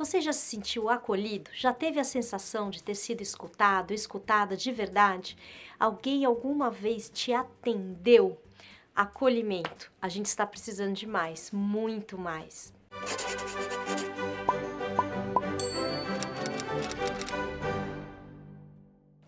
Você já se sentiu acolhido? Já teve a sensação de ter sido escutado, escutada de verdade? Alguém alguma vez te atendeu? Acolhimento. A gente está precisando de mais, muito mais.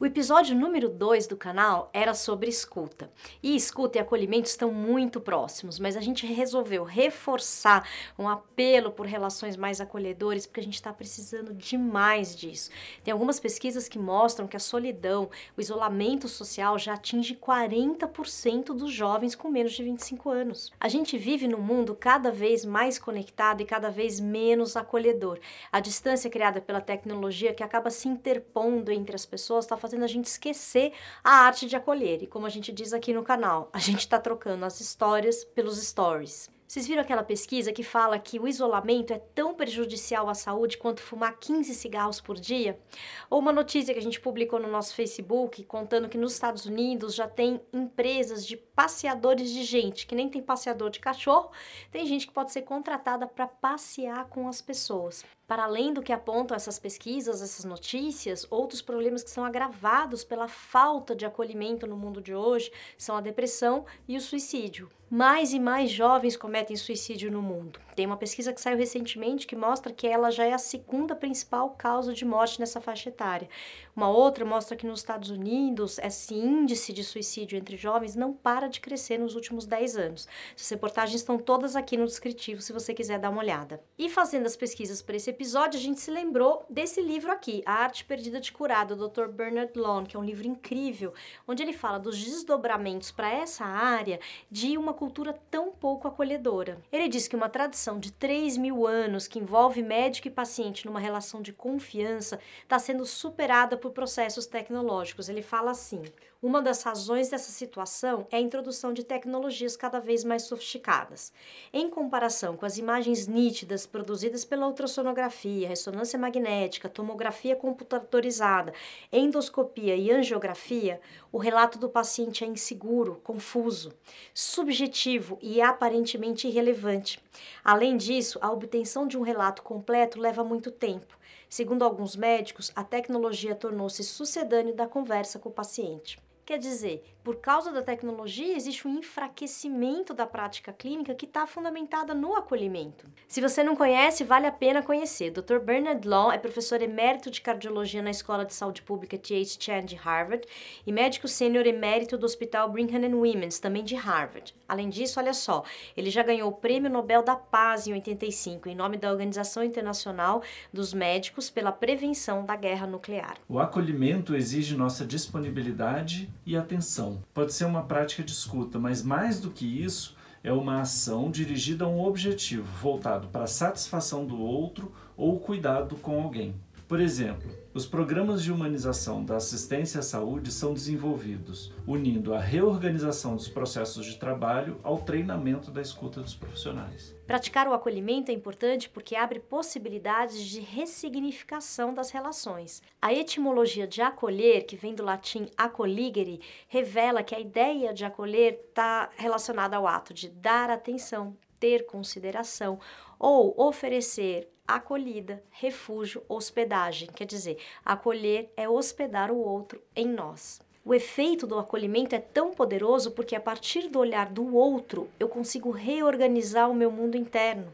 O episódio número 2 do canal era sobre escuta. E escuta e acolhimento estão muito próximos, mas a gente resolveu reforçar um apelo por relações mais acolhedoras, porque a gente está precisando demais disso. Tem algumas pesquisas que mostram que a solidão, o isolamento social já atinge 40% dos jovens com menos de 25 anos. A gente vive num mundo cada vez mais conectado e cada vez menos acolhedor. A distância criada pela tecnologia que acaba se interpondo entre as pessoas está fazendo fazendo a gente esquecer a arte de acolher. E como a gente diz aqui no canal, a gente está trocando as histórias pelos stories. Vocês viram aquela pesquisa que fala que o isolamento é tão prejudicial à saúde quanto fumar 15 cigarros por dia? Ou uma notícia que a gente publicou no nosso Facebook contando que nos Estados Unidos já tem empresas de passeadores de gente, que nem tem passeador de cachorro, tem gente que pode ser contratada para passear com as pessoas. Para além do que apontam essas pesquisas, essas notícias, outros problemas que são agravados pela falta de acolhimento no mundo de hoje são a depressão e o suicídio. Mais e mais jovens cometem suicídio no mundo. Tem uma pesquisa que saiu recentemente que mostra que ela já é a segunda principal causa de morte nessa faixa etária. Uma outra mostra que nos Estados Unidos esse índice de suicídio entre jovens não para de crescer nos últimos 10 anos. Essas reportagens estão todas aqui no descritivo se você quiser dar uma olhada. E fazendo as pesquisas para esse episódio, a gente se lembrou desse livro aqui, A Arte Perdida de Curar, do Dr. Bernard Lone, que é um livro incrível, onde ele fala dos desdobramentos para essa área de uma cultura tão pouco acolhedora. Ele diz que uma tradição de 3 mil anos que envolve médico e paciente numa relação de confiança está sendo superada por processos tecnológicos. Ele fala assim: uma das razões dessa situação é a introdução de tecnologias cada vez mais sofisticadas. Em comparação com as imagens nítidas produzidas pela ultrassonografia, ressonância magnética, tomografia computadorizada, endoscopia e angiografia, o relato do paciente é inseguro, confuso, subjetivo e aparentemente irrelevante. Além disso, a obtenção de um relato completo leva muito tempo. Segundo alguns médicos, a tecnologia tornou-se sucedâneo da conversa com o paciente. Quer dizer, por causa da tecnologia, existe um enfraquecimento da prática clínica que está fundamentada no acolhimento. Se você não conhece, vale a pena conhecer. Dr. Bernard Law é professor emérito de cardiologia na Escola de Saúde Pública T.H. Chan de Harvard e médico sênior emérito do Hospital Brigham and Women's, também de Harvard. Além disso, olha só, ele já ganhou o Prêmio Nobel da Paz em 85, em nome da Organização Internacional dos Médicos pela Prevenção da Guerra Nuclear. O acolhimento exige nossa disponibilidade e atenção. Pode ser uma prática de escuta, mas mais do que isso, é uma ação dirigida a um objetivo voltado para a satisfação do outro ou cuidado com alguém. Por exemplo, os programas de humanização da assistência à saúde são desenvolvidos unindo a reorganização dos processos de trabalho ao treinamento da escuta dos profissionais. Praticar o acolhimento é importante porque abre possibilidades de ressignificação das relações. A etimologia de acolher, que vem do latim acoligere, revela que a ideia de acolher está relacionada ao ato de dar atenção, ter consideração ou oferecer acolhida, refúgio, hospedagem. Quer dizer, acolher é hospedar o outro em nós. O efeito do acolhimento é tão poderoso porque, a partir do olhar do outro, eu consigo reorganizar o meu mundo interno.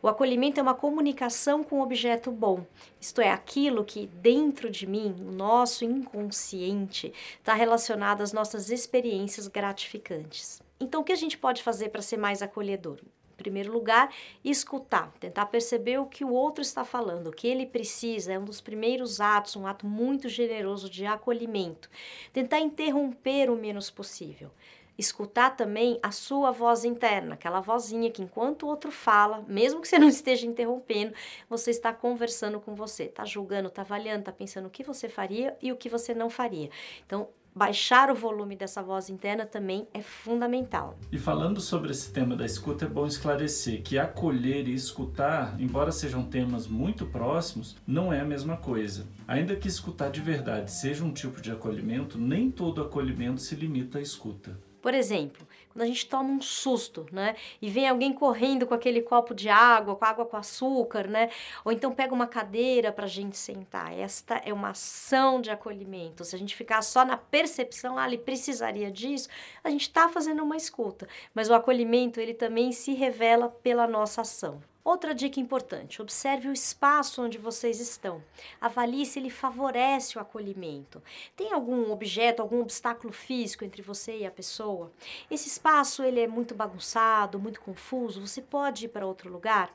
O acolhimento é uma comunicação com um objeto bom, isto é, aquilo que dentro de mim, o nosso inconsciente, está relacionado às nossas experiências gratificantes. Então, o que a gente pode fazer para ser mais acolhedor? Primeiro lugar, escutar, tentar perceber o que o outro está falando, o que ele precisa, é um dos primeiros atos, um ato muito generoso de acolhimento. Tentar interromper o menos possível. Escutar também a sua voz interna, aquela vozinha que enquanto o outro fala, mesmo que você não esteja interrompendo, você está conversando com você, está julgando, está avaliando, está pensando o que você faria e o que você não faria. Então, baixar o volume dessa voz interna também é fundamental. E falando sobre esse tema da escuta, é bom esclarecer que acolher e escutar, embora sejam temas muito próximos, não é a mesma coisa. Ainda que escutar de verdade seja um tipo de acolhimento, nem todo acolhimento se limita à escuta. Por exemplo, quando a gente toma um susto, né? E vem alguém correndo com aquele copo de água, com água com açúcar, né? Ou então pega uma cadeira para a gente sentar. Esta é uma ação de acolhimento. Se a gente ficar só na percepção, ah, ele precisaria disso, a gente está fazendo uma escuta. Mas o acolhimento, ele também se revela pela nossa ação. Outra dica importante: observe o espaço onde vocês estão. Avalie se ele favorece o acolhimento. Tem algum objeto, algum obstáculo físico entre você e a pessoa? Esse espaço ele é muito bagunçado, muito confuso. Você pode ir para outro lugar?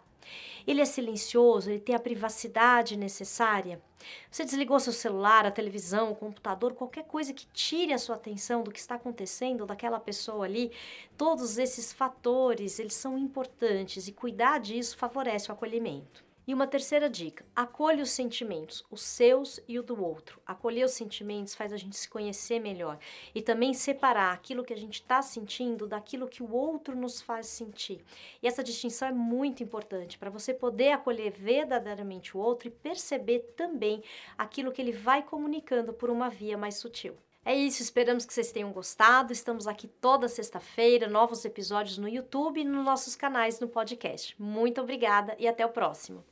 Ele é silencioso, ele tem a privacidade necessária. Você desligou seu celular, a televisão, o computador, qualquer coisa que tire a sua atenção do que está acontecendo daquela pessoa ali. Todos esses fatores, eles são importantes e cuidar disso favorece o acolhimento. E uma terceira dica: acolha os sentimentos, os seus e o do outro. Acolher os sentimentos faz a gente se conhecer melhor e também separar aquilo que a gente está sentindo daquilo que o outro nos faz sentir. E essa distinção é muito importante para você poder acolher verdadeiramente o outro e perceber também aquilo que ele vai comunicando por uma via mais sutil. É isso, esperamos que vocês tenham gostado. Estamos aqui toda sexta-feira, novos episódios no YouTube e nos nossos canais no podcast. Muito obrigada e até o próximo.